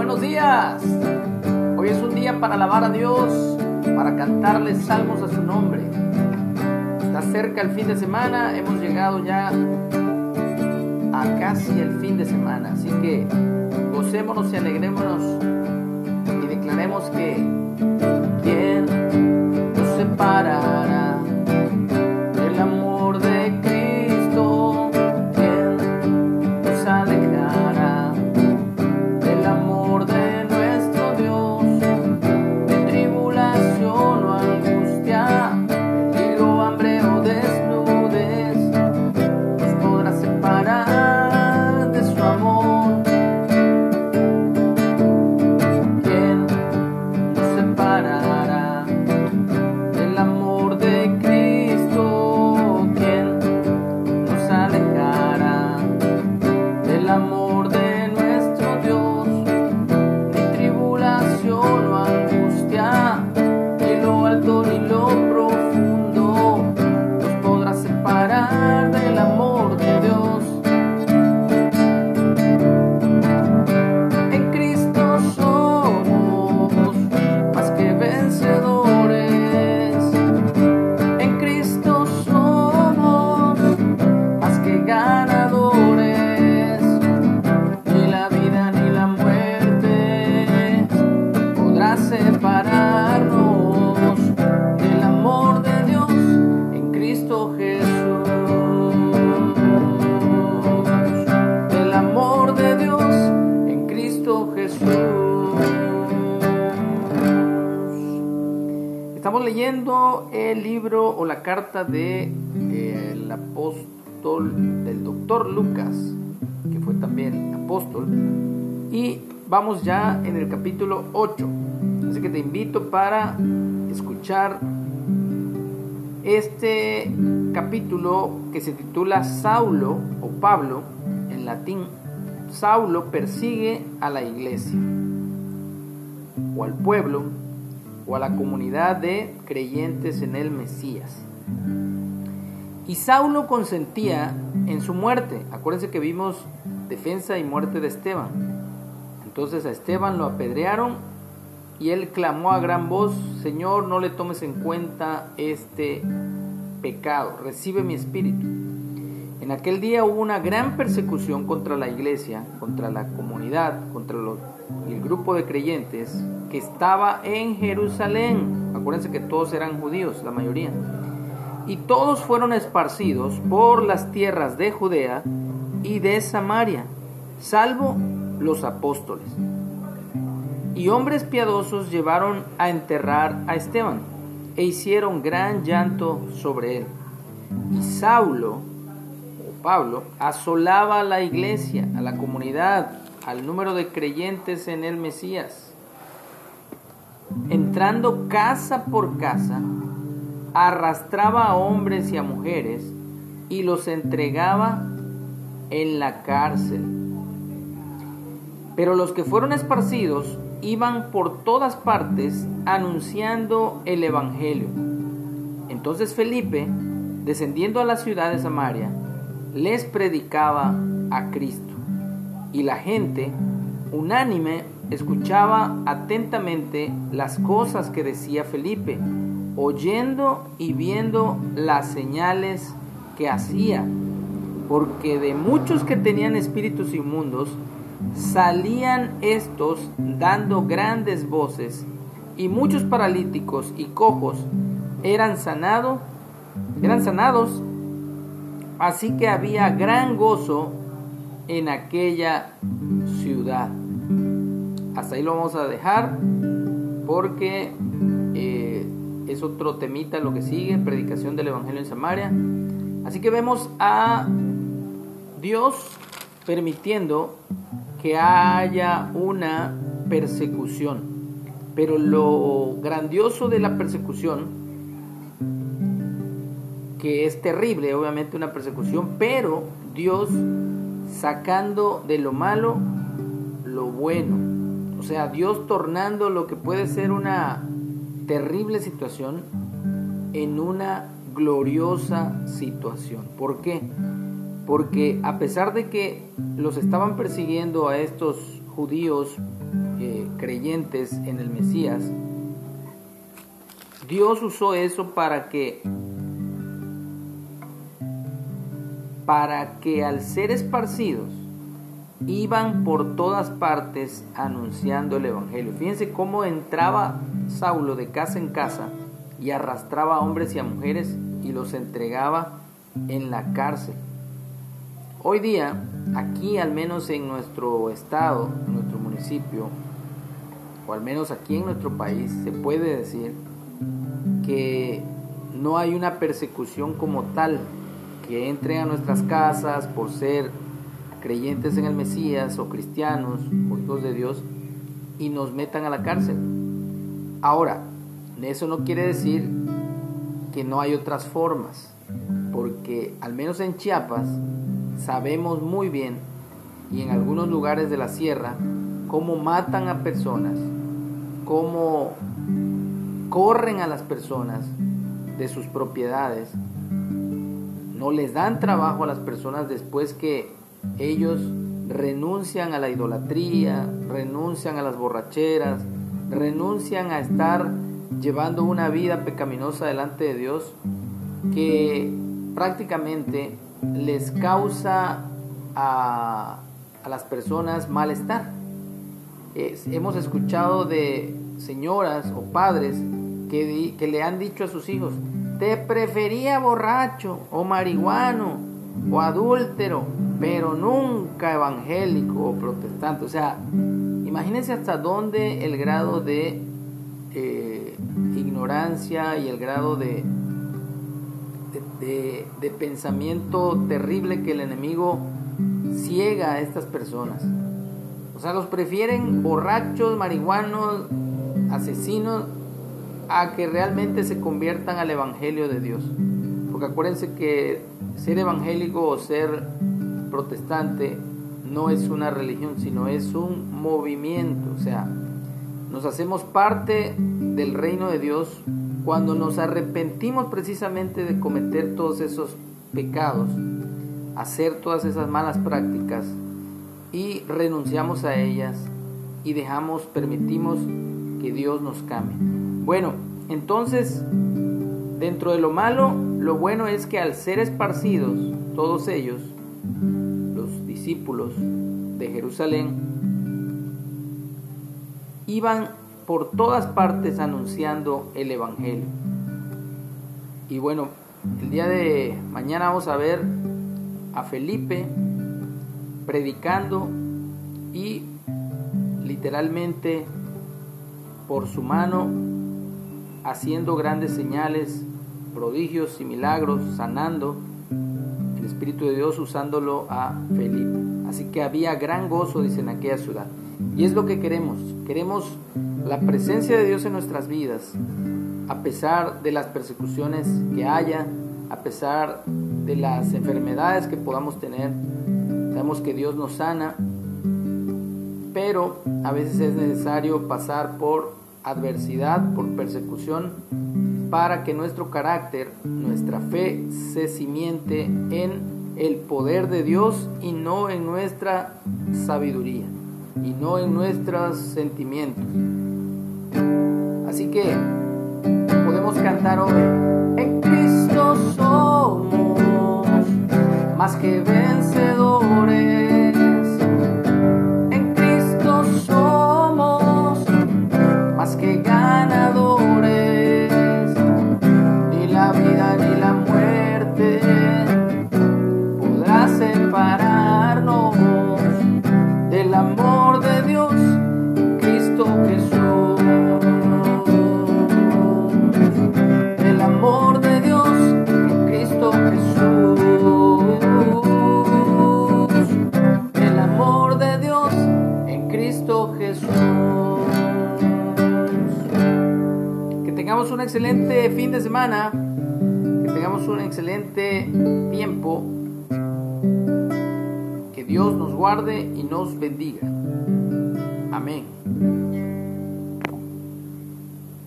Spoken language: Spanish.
buenos días. Hoy es un día para alabar a Dios, para cantarle salmos a su nombre. Está cerca el fin de semana, hemos llegado ya a casi el fin de semana, así que gocémonos y alegrémonos y declaremos que ¿quién nos separará? leyendo el libro o la carta de el apóstol del doctor Lucas, que fue también apóstol, y vamos ya en el capítulo 8. Así que te invito para escuchar este capítulo que se titula Saulo o Pablo en latín. Saulo persigue a la iglesia o al pueblo o a la comunidad de creyentes en el Mesías. Y Saulo consentía en su muerte. Acuérdense que vimos defensa y muerte de Esteban. Entonces a Esteban lo apedrearon y él clamó a gran voz, Señor, no le tomes en cuenta este pecado, recibe mi espíritu. En aquel día hubo una gran persecución contra la iglesia, contra la comunidad, contra el grupo de creyentes que estaba en Jerusalén. Acuérdense que todos eran judíos, la mayoría. Y todos fueron esparcidos por las tierras de Judea y de Samaria, salvo los apóstoles. Y hombres piadosos llevaron a enterrar a Esteban e hicieron gran llanto sobre él. Y Saulo, Pablo, asolaba a la iglesia, a la comunidad, al número de creyentes en el Mesías entrando casa por casa, arrastraba a hombres y a mujeres y los entregaba en la cárcel. Pero los que fueron esparcidos iban por todas partes anunciando el Evangelio. Entonces Felipe, descendiendo a la ciudad de Samaria, les predicaba a Cristo. Y la gente, unánime, escuchaba atentamente las cosas que decía Felipe, oyendo y viendo las señales que hacía, porque de muchos que tenían espíritus inmundos, salían estos dando grandes voces, y muchos paralíticos y cojos eran sanados, eran sanados, así que había gran gozo en aquella ciudad hasta ahí lo vamos a dejar porque eh, es otro temita lo que sigue, predicación del Evangelio en Samaria. Así que vemos a Dios permitiendo que haya una persecución. Pero lo grandioso de la persecución, que es terrible, obviamente una persecución, pero Dios sacando de lo malo lo bueno. O sea, Dios tornando lo que puede ser una terrible situación en una gloriosa situación. ¿Por qué? Porque a pesar de que los estaban persiguiendo a estos judíos eh, creyentes en el Mesías, Dios usó eso para que para que al ser esparcidos iban por todas partes anunciando el Evangelio. Fíjense cómo entraba Saulo de casa en casa y arrastraba a hombres y a mujeres y los entregaba en la cárcel. Hoy día, aquí al menos en nuestro estado, en nuestro municipio, o al menos aquí en nuestro país, se puede decir que no hay una persecución como tal que entren a nuestras casas por ser creyentes en el Mesías o cristianos o hijos de Dios y nos metan a la cárcel. Ahora, eso no quiere decir que no hay otras formas, porque al menos en Chiapas sabemos muy bien y en algunos lugares de la sierra cómo matan a personas, cómo corren a las personas de sus propiedades, no les dan trabajo a las personas después que ellos renuncian a la idolatría, renuncian a las borracheras, renuncian a estar llevando una vida pecaminosa delante de Dios que prácticamente les causa a, las personas malestar. hemos escuchado de señoras o padres que, que le han dicho a sus hijos, te prefería borracho o marihuano o adúltero pero nunca evangélico o protestante. O sea, imagínense hasta dónde el grado de eh, ignorancia y el grado de, de, pensamiento terrible que el enemigo ciega a estas personas. O sea, los prefieren borrachos, marihuanos, asesinos, a que realmente se conviertan al Evangelio de Dios. Porque acuérdense que ser evangélico o ser protestante no es una religión, sino es un movimiento. O sea, nos hacemos parte del reino de Dios cuando nos arrepentimos precisamente de cometer todos esos pecados, hacer todas esas malas prácticas y renunciamos a ellas y dejamos, permitimos que Dios nos cambie. Bueno, entonces, dentro de lo malo, lo bueno es que al ser esparcidos, todos ellos, discípulos de Jerusalén iban por todas partes anunciando el Evangelio. Y bueno, el día de mañana vamos a ver a Felipe predicando y literalmente por su mano haciendo grandes señales, prodigios y milagros, sanando Espíritu de Dios usándolo a Felipe. Así que había gran gozo, dice, en aquella ciudad. Y es lo que queremos. Queremos la presencia de Dios en nuestras vidas, a pesar de las persecuciones que haya, a pesar de las enfermedades que podamos tener. Sabemos que Dios nos sana, pero a veces es necesario pasar por adversidad, por persecución, para que nuestro carácter, nuestra fe se cimiente en el poder de Dios y no en nuestra sabiduría y no en nuestros sentimientos. Así que podemos cantar hoy, en Cristo somos más que vencedores. Un excelente fin de semana, que tengamos un excelente tiempo, que Dios nos guarde y nos bendiga. Amén.